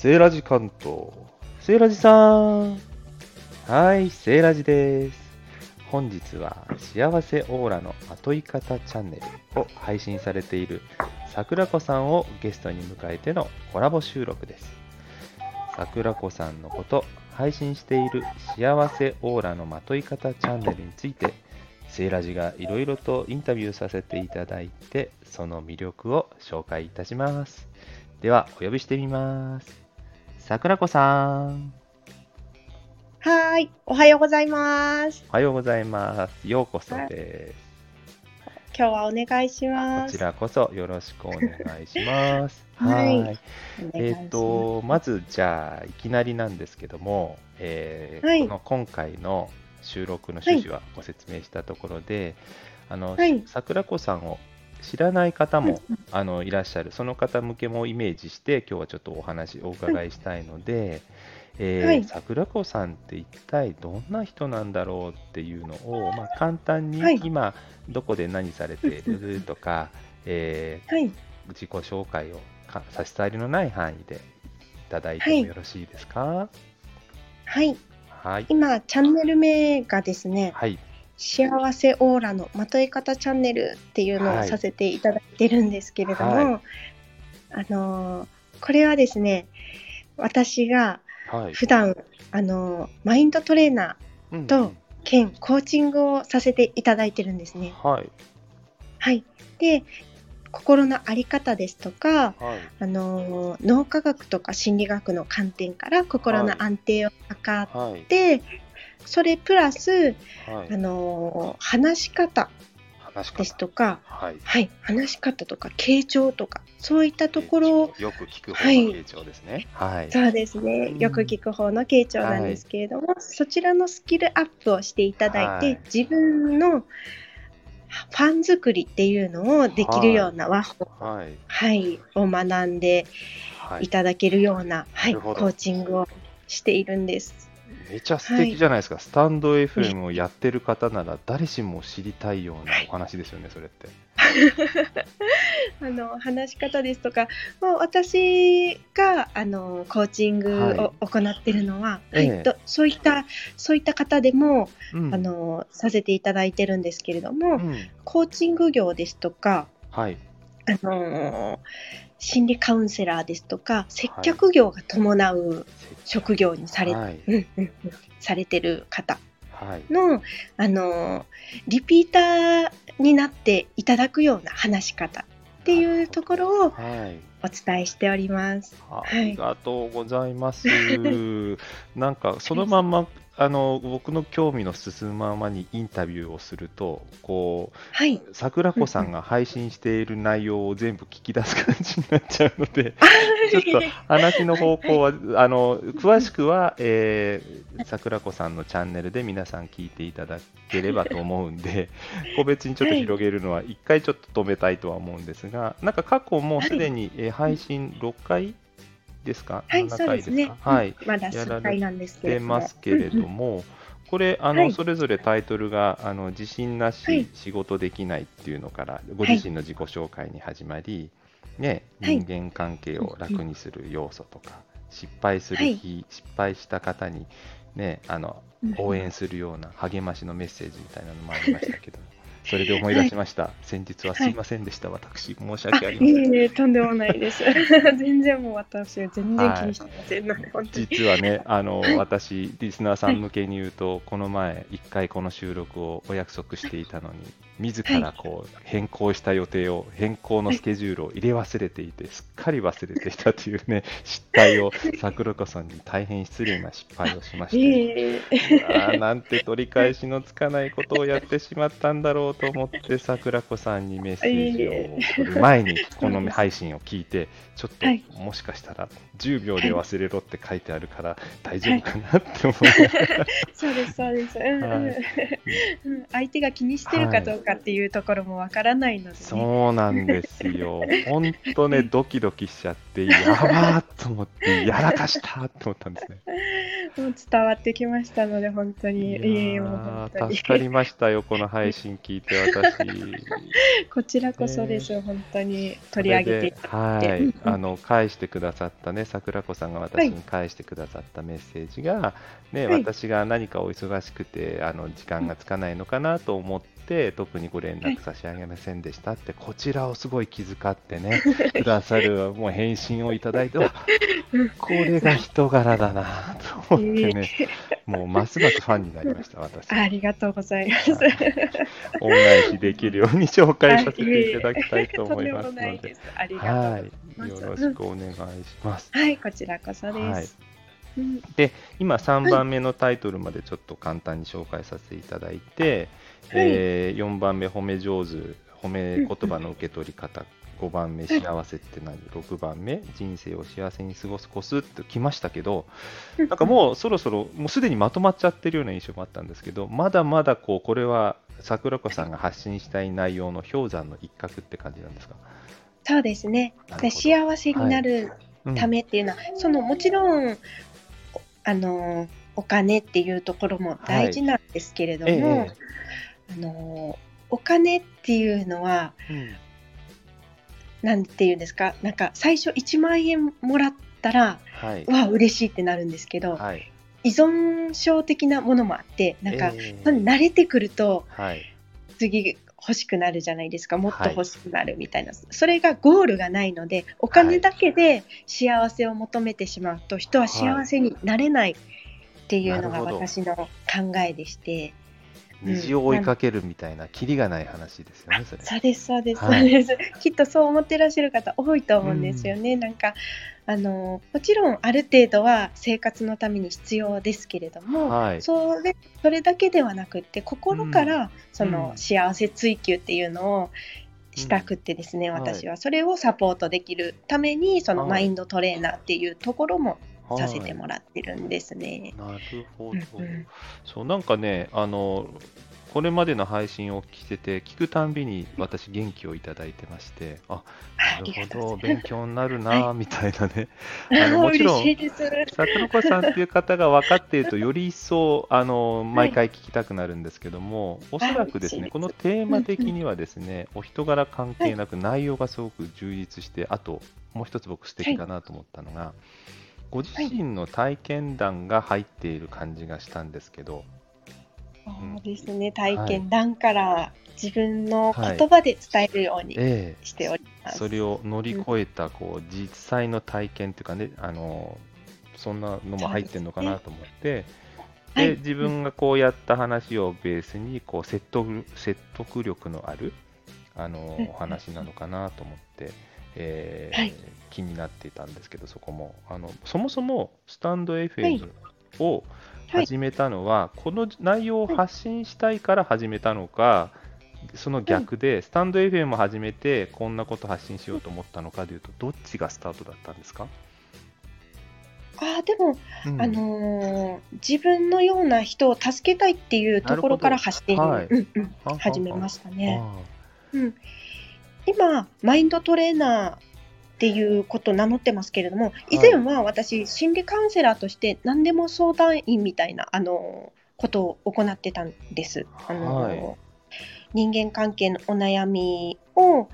セーラジ関東。セーラジさん。はい、セーラジです。本日は幸せオーラのまとい方チャンネルを配信されている桜子さんをゲストに迎えてのコラボ収録です。桜子さんのこと、配信している幸せオーラのまとい方チャンネルについて、セーラジがいろいろとインタビューさせていただいて、その魅力を紹介いたします。では、お呼びしてみます。桜子さん。はーい、おはようございます。おはようございます。ようこそです。今日はお願いします。こちらこそよろしくお願いします。はいいお願いしえっ、ますと、まずじゃあ、いきなりなんですけども、えーはいこの今回の収録の趣旨はご説明したところで、あの、はい桜子さんを知らない方も、うんあのいらっしゃる、その方向けもイメージして、今日はちょっとお話、お伺いしたいので、えーはい。桜子さんって一体どんな人なんだろうっていうのを、まあ、簡単にはい。今、どこで何されているとか、えーはい、自己紹介をか差し障りのない範囲でいただいてはい。もよろしいですか？はい、はい。今チャンネル名がですね、はい。幸せオーラのまとい方チャンネルっていうのはいをさせていただいてるんですけれども、はあのーこれはですね、私がはい。普段あのーマインドトレーナうんと兼コーチングをさせていただいてるんですね。はい。はい、で心の在り方ですとか、はい。あのー脳科学とか心理学の観点から心の安定を図はい。それプラス、はいあ。のー話し方ですとか、はい。はい、話し方とか傾聴とかそういったところをよく聞く方はいの傾聴ですね。はい。そうですねうんよく聞く方の傾聴なんですけれども、そちらのスキルアップをしていただいて、はい自分のファン作りっていうのをできるような和法、はい。はい、を学んではいい。ただけるような、はい、コーチングをしているんです。めちゃ素敵じゃないですか。スタンド FM をやってる方なら誰しも知りたいようなお話ですよね、それって。あの話し方ですとか、もう私があのコーチングを行っているのは、ええはいとそういったそういった方でも、うんあのさせていただいてるんですけれども、うん。コーチング業ですとか、はい。あの心理カウンセラーですとか接客業が伴う職業にされ,、はい。うんうんうんされてる方はい。の、あのリピーターになっていただくような話し方っていうところをはい。お伝えしております。あはいりがとうございます。なんかそのまんまあの僕の興味の進むままにインタビューをするとこはい。う桜子さんが配信している内容を全部聞き出す感じになっちゃうのでちょっと話の方向はあの詳しくは、えー桜子さんのチャンネルで皆さん聞いていただければと思うんで 個別にちょっと広げるのは一回ちょっと止めたいとは思うんですがなんか過去もうすでに、えー配信6回ですか？はい、7そう回ですね。かはい。まだ数回なんですけれ出ども。ますけれども、これあの、はい。それぞれタイトルがあの自信なし、はい。仕事できないっていうのからご自身の自己紹介に始まり、ね、はい。人間関係を楽にする要素とか、失敗する日、失敗した方に、ね、あのうん。応援するような励ましのメッセージみたいなのもありましたけど、それで思い出しました、先日はすいませんでした、私、申し訳ああ、りません。いえいえ、とんでもないです。全然もう私は全然気にしてません。ので。実はね、あの私、リスナーさん向けに言うと、この前、一回この収録をお約束していたのに、自らこう変更した予定を、変更のスケジュールを入れ忘れていて、すっかり忘れていたというね、失態を、桜子さんに大変失礼な失敗をしまいして。あーなんて取り返しのつかないことをやってしまったんだろうと思って、桜子さんにメッセージを送る前に、この配信を聞いて、ちょっとはい。もしかしたら10秒で忘れろって書いてあるから大丈夫かなって思いながら、そうです、そうです。うんうん。はい。うん。相手が気にしてるかどうかっていうところもわからないので、ね。そうなんですよ。本当ね、ドキドキしちゃって、やばーと思って、やらかしたと思ったんですね。もう伝わってきましたので、本当に。いや本当に。ー助かりましたよ、この配信聞いて、私。こちらこそです、本当に取り上げていただいて。はいあの返してくださったね、桜子さんが私に返してくださったメッセージが、ねはい私が何かお忙しくてあの時間がつかないのかなと思って、特にご連絡差し上げませんでしたって、こちらをすごい気遣ってね、くださるもう返信をいただいて、あこれが人柄だなと思ってね、もうますますファンになりました、私。ありがとうございます。恩返しできるように紹介させていただきたいと思いますので。いで。はい、よろしくお願いします。はい、こちらこそです。はいうんで、今3番目のタイトルまでちょっと簡単に紹介させていただいて、はい。え4番目、褒め上手、褒め言葉の受け取り方、5番目、幸せって何、6番目、人生を幸せに過ごすコスってきましたけど、なんかもうそろそろ、もうすでにまとまっちゃってるような印象もあったんですけど、まだまだこう、これは桜子さんが発信したい内容の氷山の一角って感じなんですか？そうですね。幸せになるうん。ためっていうのは、そのもちろんおあのお金っていうところも大事なんですけれども、ええあのお金っていうのはうん。なんていうんですか？なんか最初1万円もらったらはい。わあ嬉しいってなるんですけど、はい。依存症的なものもあってなんか、ええ慣れてくるとはい。次欲しくなるじゃないですか？もっと欲しくなるみたいな、それがゴールがないのでお金だけで幸せを求めてしまうと人は幸せになれないっていうのが私の考えでして、虹を追いかけるみたいな、キリがない話ですよね、それ。そうですそうです、はい。そうです。きっとそう思ってらっしゃる方多いと思うんですよね、なんかあのもちろんある程度は生活のために必要ですけれども、はい。それそれだけではなくって心からそのうん。幸せ追求っていうのをしたくってですね、うん。私は。それをサポートできるためにそのはい。マインドトレーナーっていうところもさせてもらってるんですね。なるほど、そうなんかねあのこれまでの配信を聞いてて聞くたんびに私元気をいただいてましてあなるほど勉強になるなみたいなね。あ あのもちろん。桜子さんっていう方が分かっているとより一層あの毎回聞きたくなるんですけども、おそらくですねこのテーマ的にはですね、お人柄関係なく内容がすごく充実してあともう一つ僕素敵だなと思ったのが、ご自身の体験談が入っている感じがしたんですけど、そうですね。体験談から自分のはい。言葉で伝えるようにええ。しております。それを乗り越えたこう実際の体験っていうかねあのそんなのも入ってるのかなと思って。で、はい。自分がこうやった話をベースにこう説得説得力のあるあのうん。お話なのかなと思って、えーはい。気になっていたんですけどそこも。あのそもそもスタンド FM をはい。始めたのは、この内容を発信したいから始めたのか、その逆で、スタンド FM を始めてこんなこと発信しようと思ったのかでいうとどっちがスタートだったんですか、あーでもうん。あのー自分のような人を助けたいっていうところから発信、はい。うんうん。はは始めましたね。あうん、今マインドトレーナーっていうことを名乗ってますけれども以前は私心理カウンセラーとして何でも相談員みたいなあのことを行ってたんです。あのはい。人間関係のお悩みを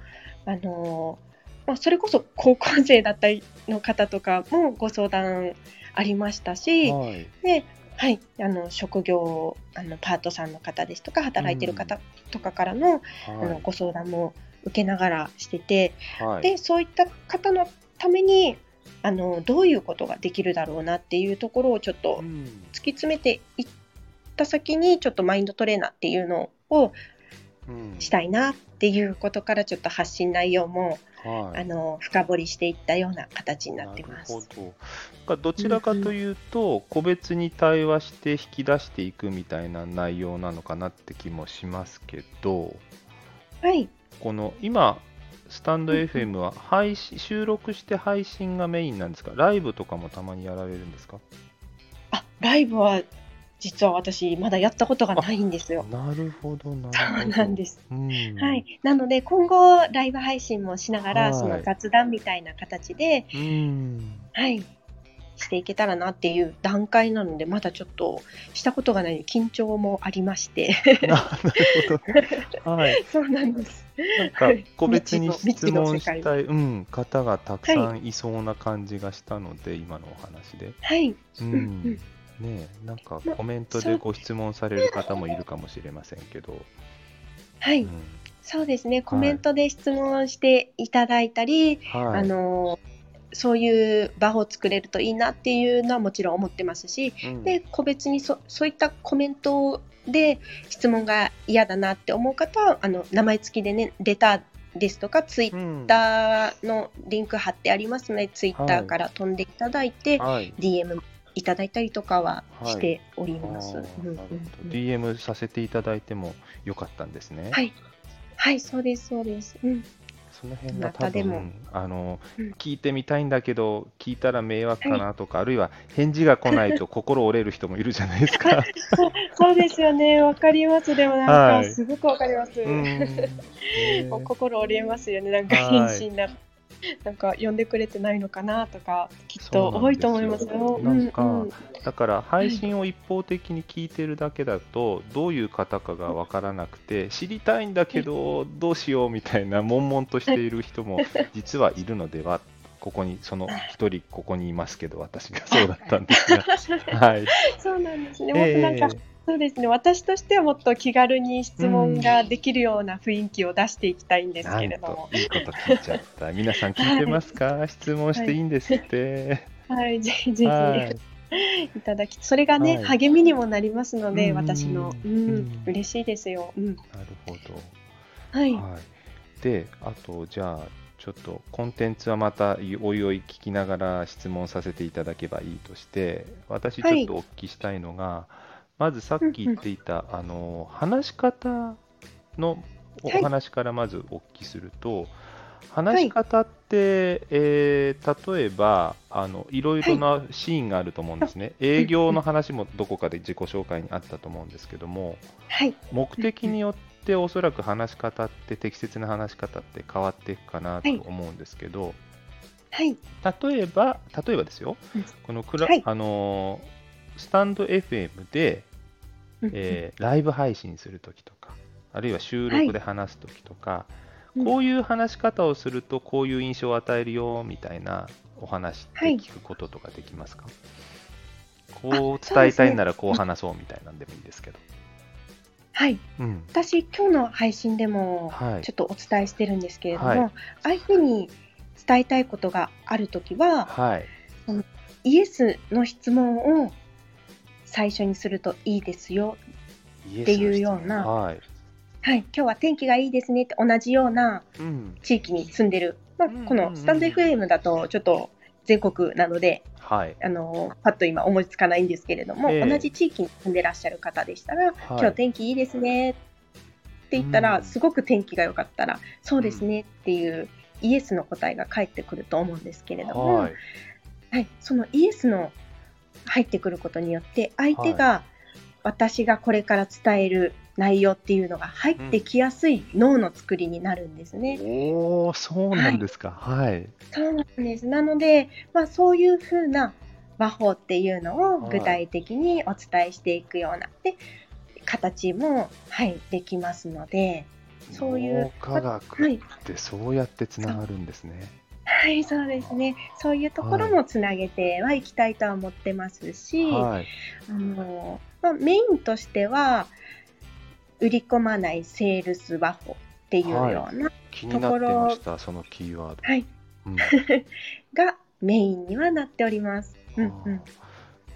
あの、まあ、それこそ高校生だったりの方とかもご相談ありましたし、はい。で、はい、あの職業あのパートさんの方ですとか働いてる方とかからの,、あのご相談も受けながらしてて、はい。でそういった方のためにあのどういうことができるだろうなっていうところをちょっとうん。突き詰めていった先にちょっとマインドトレーナーっていうのをうん。したいなっていうことからちょっと発信内容も、はい。あの深掘りしていったような形になってまなるす。ほど。どちらかというと、個別に対話して引き出していくみたいな内容なのかなって気もしますけど、はい、この今、スタンド FM は配信収録して配信がメインなんですか？ライブとかもたまにやられるんですか？あライブは実は私まだやったことがないんですよ。なるほど、なそう。なんです。うんはい、なので今後ライブ配信もしながら、はいその雑談みたいな形で、うん。はい、していけたらなっていう段階なのでまだちょっとしたことがない緊張もありまして。ななるほど。はい。そうなんです。なんか個別に質問したい、うん、方がたくさんいそうな感じがしたので、今のお話で。はい、ううん。ん、ねえなんかまコメントでご質問される方もいるかもしれませんけど、はい、うん。そうですね。コメントで質問していただいたり、はい、あのそういう場を作れるといいなっていうのはもちろん思ってますしうん。で個別にそそういったコメントで質問が嫌だなって思う方はあの名前付きでねレターですとかツイッうんターのリンク貼ってありますので、ツイッターから飛んでいただいて、はい、DM いただいたりとかははいしておりあます。うん DM させていただいてもよかったんですね。はい、はい、そうです、そうです。うん、その辺が多分あの、うん。聞いてみたいんだけど聞いたら迷惑かなとか、あるいは返事が来ないと心折れる人もいるじゃないですか。そうですよね、わかります。でもなんか、はい。すごくわかります。心折れますよね、なんかはい。返信な、なんか呼んでくれてないのかなとか、きっと多いと思いますよ。なんかうんうん。だから配信を一方的に聞いてるだけだと、どういう方かがわからなくて知りたいんだけどどうしようみたいな悶々としている人も 実はいるのではここにその一人ここにいますけど私が。そうだったんですが。はい、そうなんですね。えそうですね。私としてはもっと気軽に質問ができるような雰囲気を出していきたいんですけれども。と。いいこと聞いちゃった。皆さん聞いてますか、質問していいんですって、はい、ぜひぜひ、はい。いただき、それがね、はい。励みにもなりますので、うん。私の、ううん。ん、嬉しいですよ。うん、なるほど。はい、はい、で、あと、じゃあ、ちょっとコンテンツはまたおいおい聞きながら質問させていただけばいいとして、私、ちょっとお聞きしたいのが、まずさっき言っていた、あの話し方のおはい。話からまずお聞きすると、話し方って、えー例えばあの、いろいろなシーンがあると思うんですね、営業の話もどこかで自己紹介にあったと思うんですけども、はい、目的によっておそらく話し方って適切な話し方って変わっていくかなとはい。思うんですけど、はい、例えば例えばですよ、うん。このクラ、はい。あのースタンド FM で、うんえーライブ配信するときとかあるいは収録で話すときとか、うんこういう話し方をするとこういう印象を与えるよみたいなお話って聞くこととかできますか、こう伝えたいならこう話そうみたいなんでもいいですけど。はい、うん。私、今日の配信でもはい。ちょっとお伝えしてるんですけれども、はい。相手に伝えたいことがあるときは、はい。イエスの質問を最初にするといいですよ。っていうような。はい。はい、今日は天気がいいですねって同じようなうん。地域に住んでる、まあうんうんうんこのスタンド FM だとちょっと全国なのではい。あのパッと今思いつかないんですけれども、ええ。同じ地域に住んでらっしゃる方でしたら、はい。今日天気いいですねって言ったら、うん。すごく天気が良かったらそうですねっていうイエスの答えが返ってくると思うんですけれども、はい。はい、そのイエスの入ってくることによって相手が私がこれから伝える内容っていうのが入ってきやすい脳の作りになるんですね。おおそうなんですか。はい。そうなんです。なので、まあ、そういうふうな和法っていうのを具体的にお伝えしていくような、で形も、はい、できますので、そういう脳科学はいってそうやってつながるんですねはい、そうですね。そういうところもつなげてはいきたいとは思ってますし、はい。あのまあ、メインとしては売り込まないセールス和法っていうような、気になってましたそのキーワード。はい。うん。がメインにはなっております。うんうん、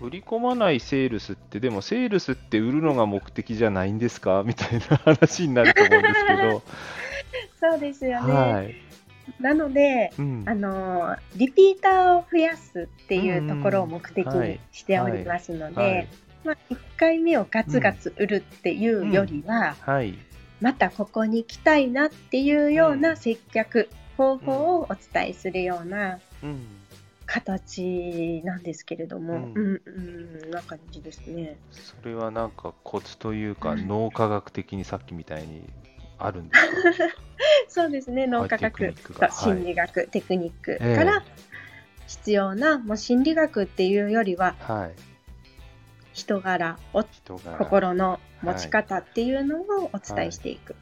売り込まないセールスって、でもセールスって売るのが目的じゃないんですか？みたいな話になると思うんですけど、そうですよね、はい。なのでうん。あのリピーターを増やすっていうところを目的にしておりますので、はい。まあ、1回目をガツガツ売るっていうよりは、はい。またここに来たいなっていうような接客方法をお伝えするようなうん。形なんですけれども、ううんん、うん、な感じですね。それはなんかコツというか、うん。脳科学的にさっきみたいにあるんですか そうですね、脳科学と心理学、テクニックええ。から必要なもう心理学っていうよりははい。人柄お人が心の持ち方っていうのをお伝えしていく、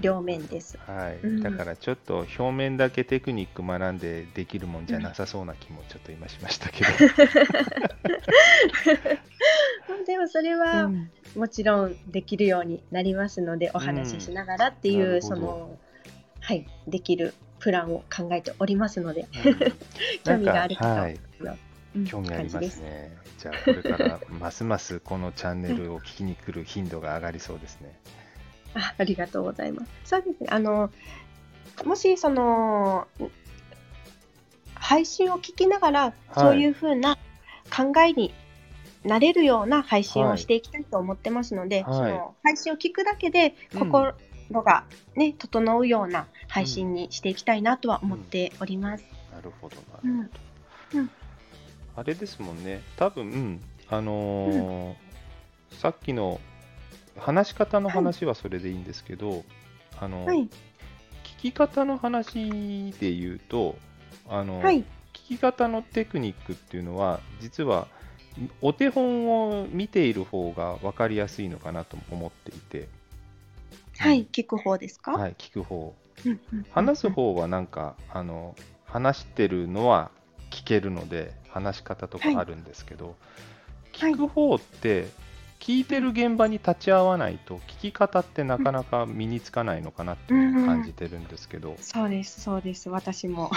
両面です。はい、うんだからちょっと表面だけテクニック学んでできるもんじゃなさそうな気もちょっと今しましたけど。でもそれはもちろんできるようになりますので、お話ししながらっていう、なるほどそのはいできるプランを考えておりますので、うん 興味がある方は、はい、うん興味ありますね。じゃあこれからますますこのチャンネルを聞きに来る頻度が上がりそうですね。あありがとうございます。そうですね。あのもしその配信を聞きながら、そういうふうな考えになれるような配信をしていきたいと思ってますので、はいその配信を聞くだけでうん心が、ね整うような配信にしていきたいなとは思っております。なるほどなうんるほど。うんあれですもんね。多分、うんあのーさっきの話し方の話はそれでいいんですけど、あのはい。聞き方の話で言うと、あのはい。聞き方のテクニックっていうのは実はお手本を見ている方が分かりやすいのかなと思っていて、はい。聞く方ですか？はい、聞く方。話す方はなんかあの話してるのは聞けるので話し方とかあるんですけど、はい。聞く方って聞いてる現場に立ち会わないと聞き方ってなかなか身につかないのかなって感じてるんですけど、そうですそうです。私も。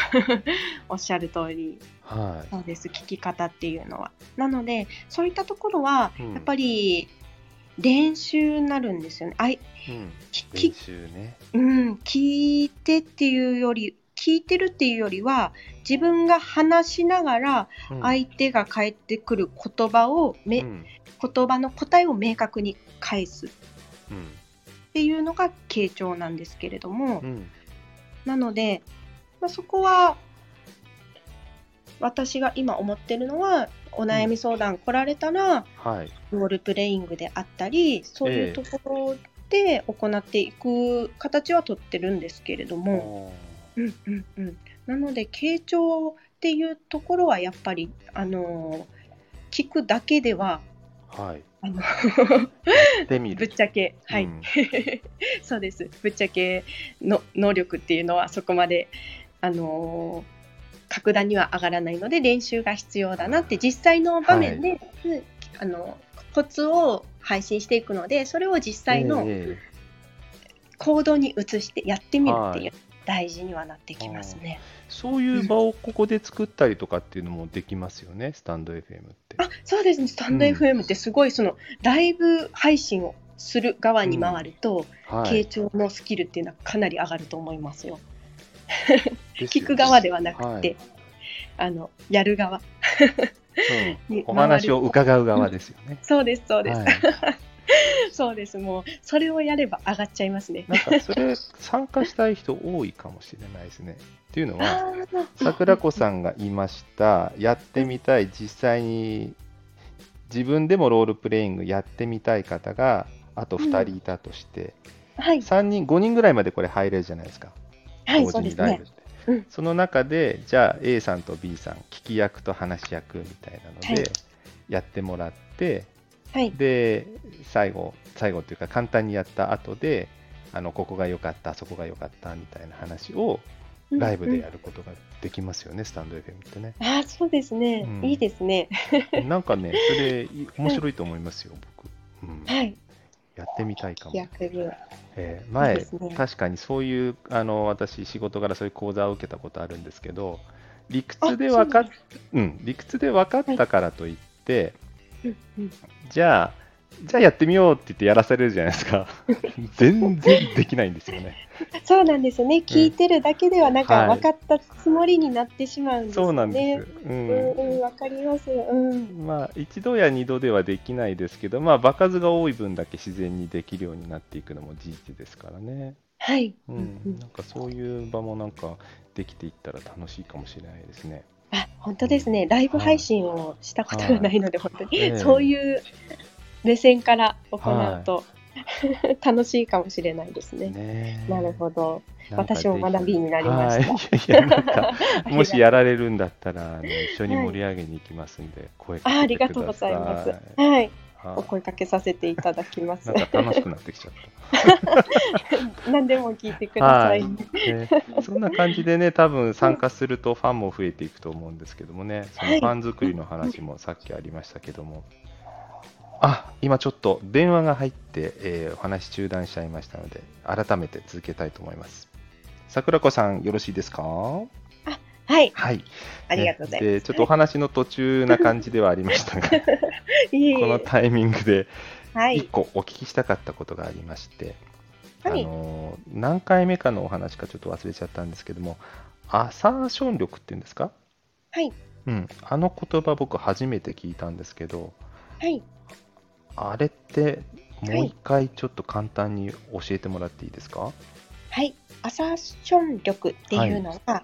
おっしゃる通り。はそうです聞き方っていうのは。なのでそういったところはうん。やっぱり練習になるんですよね。あいい、うん、き練習ね。うん、聞いてっていうより聞いてるっていうよりは自分が話しながらうん。相手が返ってくる言葉をめ、うん。言葉の答えを明確に返す。っうん。ていうのが傾聴なんですけれども、うん。なので、まあ、そこは私が今思ってるのはお悩み相談来られたら、はい、ロールプレイングであったりそういうところで行っていく形はとってるんですけれども、うんうんうん、なので傾聴っていうところはやっぱりあの聞くだけでははい、あの。ぶっちゃけはい、うん。そうです。ぶっちゃけの能力っていうのはそこまであの格段には上がらないので練習が必要だなって実際の場面で、うんあのコツを配信していくのでそれを実際のえ行動に移してやってみるってはい。いう大事にはなってきますね。えそういう場をここで作ったりとかっていうのもできますよね、スタンド FM って。あそうですね。スタンドうん FM ってすごいそのライブ配信をする側に回ると、傾はい、聴のスキルっていうのはかなり上がると思いますよ。聞く側ではなくて、はい。あのやる側。うん。にお話を伺う側ですよね。そうですそうです、はい、そうです。もうそれをやれば上がっちゃいますね。なんかそれ参加したい人多いかもしれないですね。っていうのは、桜子さんが言いました、やってみたい、実際に自分でもロールプレイングやってみたい方があと2人いたとして、はい。3人、5人ぐらいまでこれ入れるじゃないですか、はい同時にライブ。って。うん。その中で、じゃあ A さんと B さん、聞き役と話し役みたいなので、はい。やってもらって、はいで、最後、最後っていうか簡単にやった後で、あのここが良かった、そこが良かったみたいな話をライブでやることができますよね、スタンド FM ってね。あーそうですね、うん。いいですね。なんかね、それいい 面白いと思いますよ、僕。うん、はい。やってみたいかも。えーいい前、ね。確かにそういう、あの私、仕事からそういう講座を受けたことあるんですけど、理屈で分かっううん、理屈で分かったからといって、うんうんじゃあ、じゃあやってみようって言ってやらされるじゃないですか。全然できないんですよね。そうなんですよね聞いてるだけではなんかはい分かったつもりになってしまうんですよね。そうなんです。ううんんうんわかります。うんまあ、一度や二度ではできないですけど、まあ、場数が多い分だけ自然にできるようになっていくのも事実ですからね。はい。うん、なんかそういう場もなんかできていったら楽しいかもしれないですね。あ本当ですねライブ配信をしたことがないので、本当に、ええそういう目線から行うと、楽しいかもしれないですね。ねなるほど。私も学びになりまはい、した。いやいやなんか もしやられるんだったらあの一緒に盛り上げに行きますんで、声かああけてくりがとうごださい。ざいます。はい。はいお声かけさせていただきますなん。か楽しくなってきちゃった。何でも聞いてください。はいね、そんな感じでね、多分参加するとファンも増えていくと思うんですけどもね、そのはいファン作りの話もさっきありましたけども、あ今ちょっと電話が入って、えーお話中断しちゃいましたので、改めて続けたいと思います。桜子さん、よろしいですか？はい。はい。ありがとうございます。でちょっとお話の途中な感じではありましたが、いえいえこのタイミングではい一。個お聞きしたかったことがありまして、はいあのー何回目かのお話かちょっと忘れちゃったんですけども、アサーション力っていうんですか、はい。うん、あの言葉僕初めて聞いたんですけど、はい。あれってもう一回ちょっと簡単に教えてもらっていいですか、はい。アサーション力っていうのは、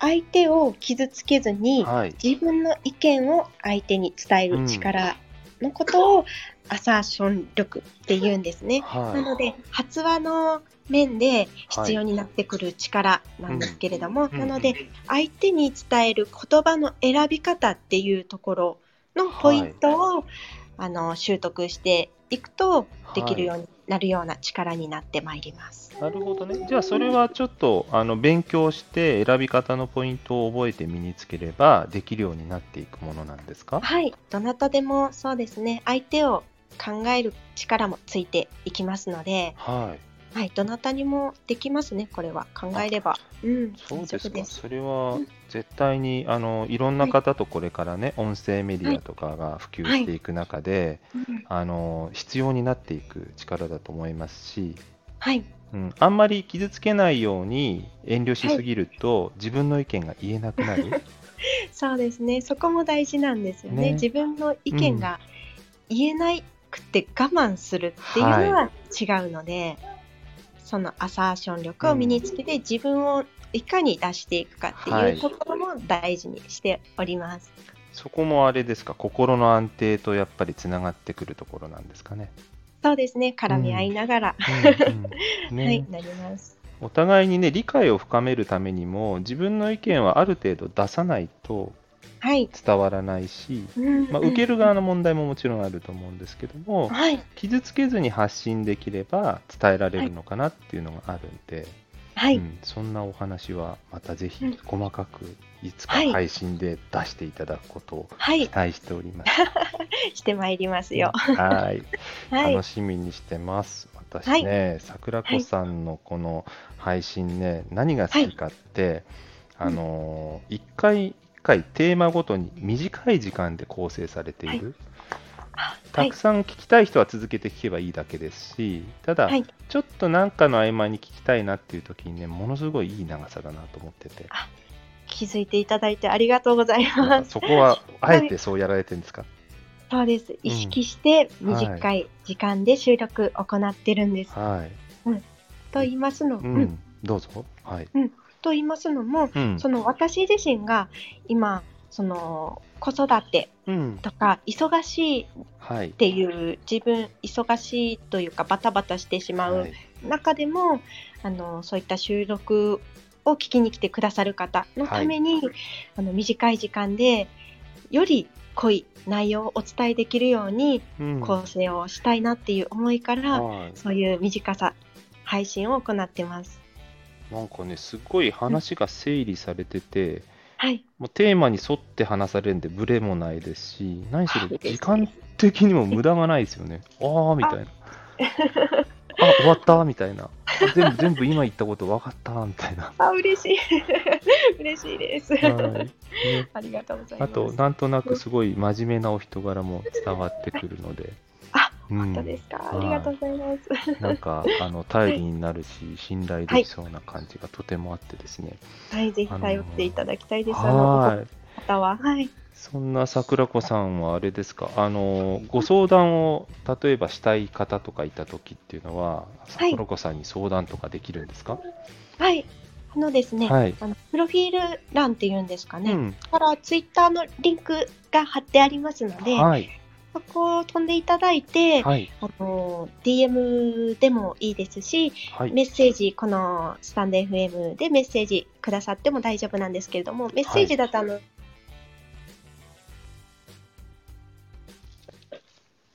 相手を傷つけずに、はい。自分の意見を相手に伝える力のことを、アサーション力って言うんですね。はい。なので発話の面で必要になってくる力なんですけれども、うんなので相手に伝える言葉の選び方っていうところのポイントを、あの習得していくとできるようになるような力になってまいります。なるほどね。じゃあそれはちょっとあの勉強して選び方のポイントを覚えて身につければできるようになっていくものなんですか？はい、どなたでもそうですね相手を考える力もついていきますので、はい。はい、どなたにもできますねこれは考えれば。うん、そうですか。それはうん絶対にあのいろんな方とこれからね、音声メディアとかが普及していく中で、うんあの必要になっていく力だと思いますし、はい、うん、あんまり傷つけないように遠慮しすぎると、自分の意見が言えなくなる。そうですね。そこも大事なんですよね。ね。自分の意見が言えなくて我慢するっていうのは違うので、そのアサーション力を身につけて自分をいかに出していくかってはいいうところも大事にしております。そこもあれですか、心の安定とやっぱりつながってくるところなんですかね？そうですね。絡み合いながら、うんうんねはい、なります。お互いにね理解を深めるためにも自分の意見はある程度出さないとはい。伝わらないし、うんまあ、受ける側の問題ももちろんあると思うんですけどもはい。傷つけずに発信できれば伝えられるのかなっていうのがあるんで、はい。うん、そんなお話はまたぜひうん細かくいつかはい配信で出していただくことをはい期。待しております。してまいりますよ。はい はい楽。しみにしてます。私ね、桜子さんのこの配信ね、何が好きかって、あのー一回一回テーマごとに短い時間で構成されている。はいたく。さん聞きたい人は続けて聞けばいいだけですし、ただ、はい。ちょっとなんかの合間に聞きたいなっていう時にね、ものすごいいい長さだなと思ってて、気づいていただいてありがとうございます。かそこは あえてそうやられてるんですか、そうです。意識して短い時間で収録行ってるんです。はい。と言いますの、ううんん、どうぞ。はい。と言いますのも、うん。その私自身が今その子育てうん。とか忙しいっはい。ていう自分忙しいというかバタバタしてしまはうい中でも、あのそういった収録を聞きに来てくださる方のために、あの短い時間でより濃い内容をお伝えできるようにうん構成をしたいなっていう思いから、はいそういう短さ配信を行ってます。なんかね、すごい話が整理されてて、はい、もうテーマに沿って話されるんで、ブレもないですし、何しろ時間的にも無駄がないですよね。ああ、みたいな。あ、終わったみたいな。あ全部、全部今言ったこと分かったみたいな。あ嬉しい 嬉しいです。はいね、ありがとうございます。あと、なんとなくすごい真面目なお人柄も伝わってくるので、あ、うん本当ですか？はいありがとうございます。なんか、あの、頼りになるし、信頼できそうな感じがとてもあってですね。はい、ぜひ頼っていただきたいです。あのはい。方は、はい、そんな桜子さんはあれですか、あのご相談を例えばしたい方とかいたときっていうのは、はい桜子さんに相談とかできるんですか、はい、あのですね、はい。あのプロフィール欄っていうんですかね。うん、からツイッターのリンクが貼ってありますので、はい。そこを飛んでいただいて、はい。あの DM でもいいですし、はい。メッセージ、このスタンド FM でメッセージくださっても大丈夫なんですけれども、メッセージだとあの、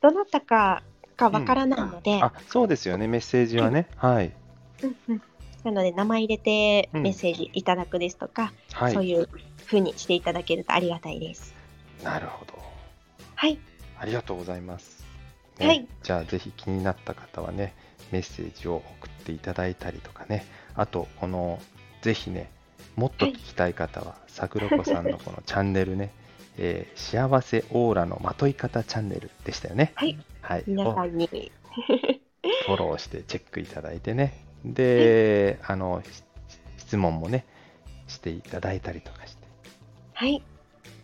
どなたかがわからないので、あ、そうですよね。メッセージはね。はい。うんうんなので名前入れてうんメッセージいただくですとか、はい。そういう風にしていただけるとありがたいです。なるほど。はい。ありがとうございます。ねはいじゃあぜひ気になった方はね、メッセージを送っていただいたりとかね、あと、この、ぜひね、もっと聞きたい方は、さくらこさんのこのチャンネルね、えー幸せオーラのまとい方チャンネルでしたよね。はい。はい。皆さをんに。フォローしてチェックいただいてね。で、あの、し質問もね、していただいたりとかして。はい。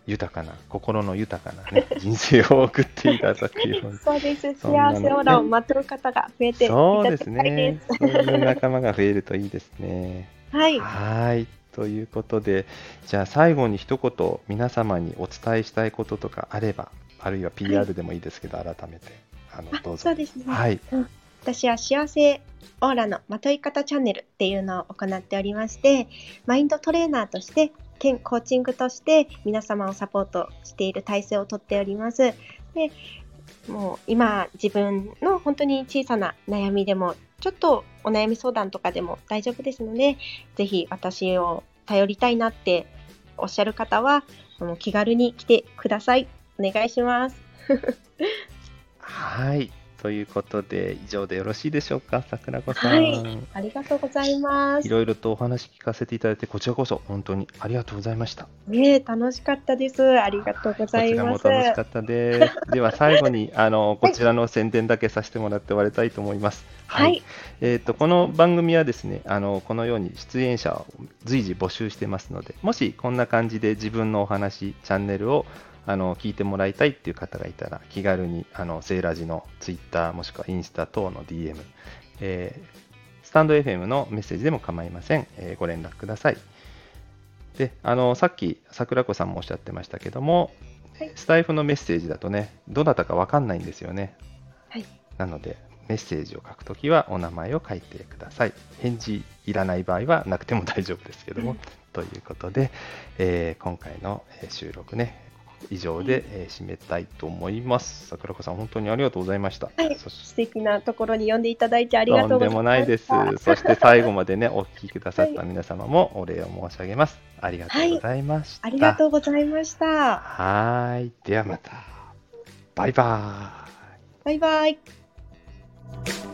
豊かな、心の豊かなね、人生を送っていただくように。そうです。幸せオーラをまとう方が増えていたそうですだきたいでね。そういう仲間が増えるといいですね。す。はい。はい。ということで、じゃあ最後に一言、皆様にお伝えしたいこととかあれば、あるいは PR でもいいですけど、改めて、あの、あどうぞ。そうですね。はい。私は幸せオーラのまとい方チャンネルっていうのを行っておりまして、マインドトレーナーとして、兼コーチングとして皆様をサポートしている体制をとっております。で、もう今自分の本当に小さな悩みでも、ちょっとお悩み相談とかでも大丈夫ですので、ぜひ私を頼りたいなっておっしゃる方は、気軽に来てください。お願いします。はい。ということで、以上でよろしいでしょうか、桜子さん。はいありがとうございますい。ろいろとお話聞かせていただいて、こちらこそ本当にありがとうございました。ねえ、楽しかったです。ありがとうございます。こちらも楽しかったです。では最後にあのこちらの宣伝だけさせてもらって終わりたいと思います。はい。えっ、とこの番組はですね、あのこのように出演者を随時募集してますので、もしこんな感じで自分のお話、チャンネルをあの聞いてもらいたいっていう方がいたら、気軽にあのセイラジのツイッターもしくはインスタ等の DM、えースタンド FM のメッセージでも構いません。えーご連絡ください。で、あのさっき桜子さんもおっしゃってましたけども、はいスタイフのメッセージだとね、どなたかわかんないんですよね。はい。なので、メッセージを書くときはお名前を書いてください。返事いらない場合はなくても大丈夫ですけども。うんということで、えー今回のえー収録ね、以上で、えー締めたいと思います。桜子さん、本当にありがとうございました。はい素敵なところに呼んでいただいてありがとうございます。もないです。そして最後までね、お聞きくださった皆様もお礼を申し上げます。ありがとうございました。ありがとうございました。はーい。ではまた。バイバーイ。バイバイ。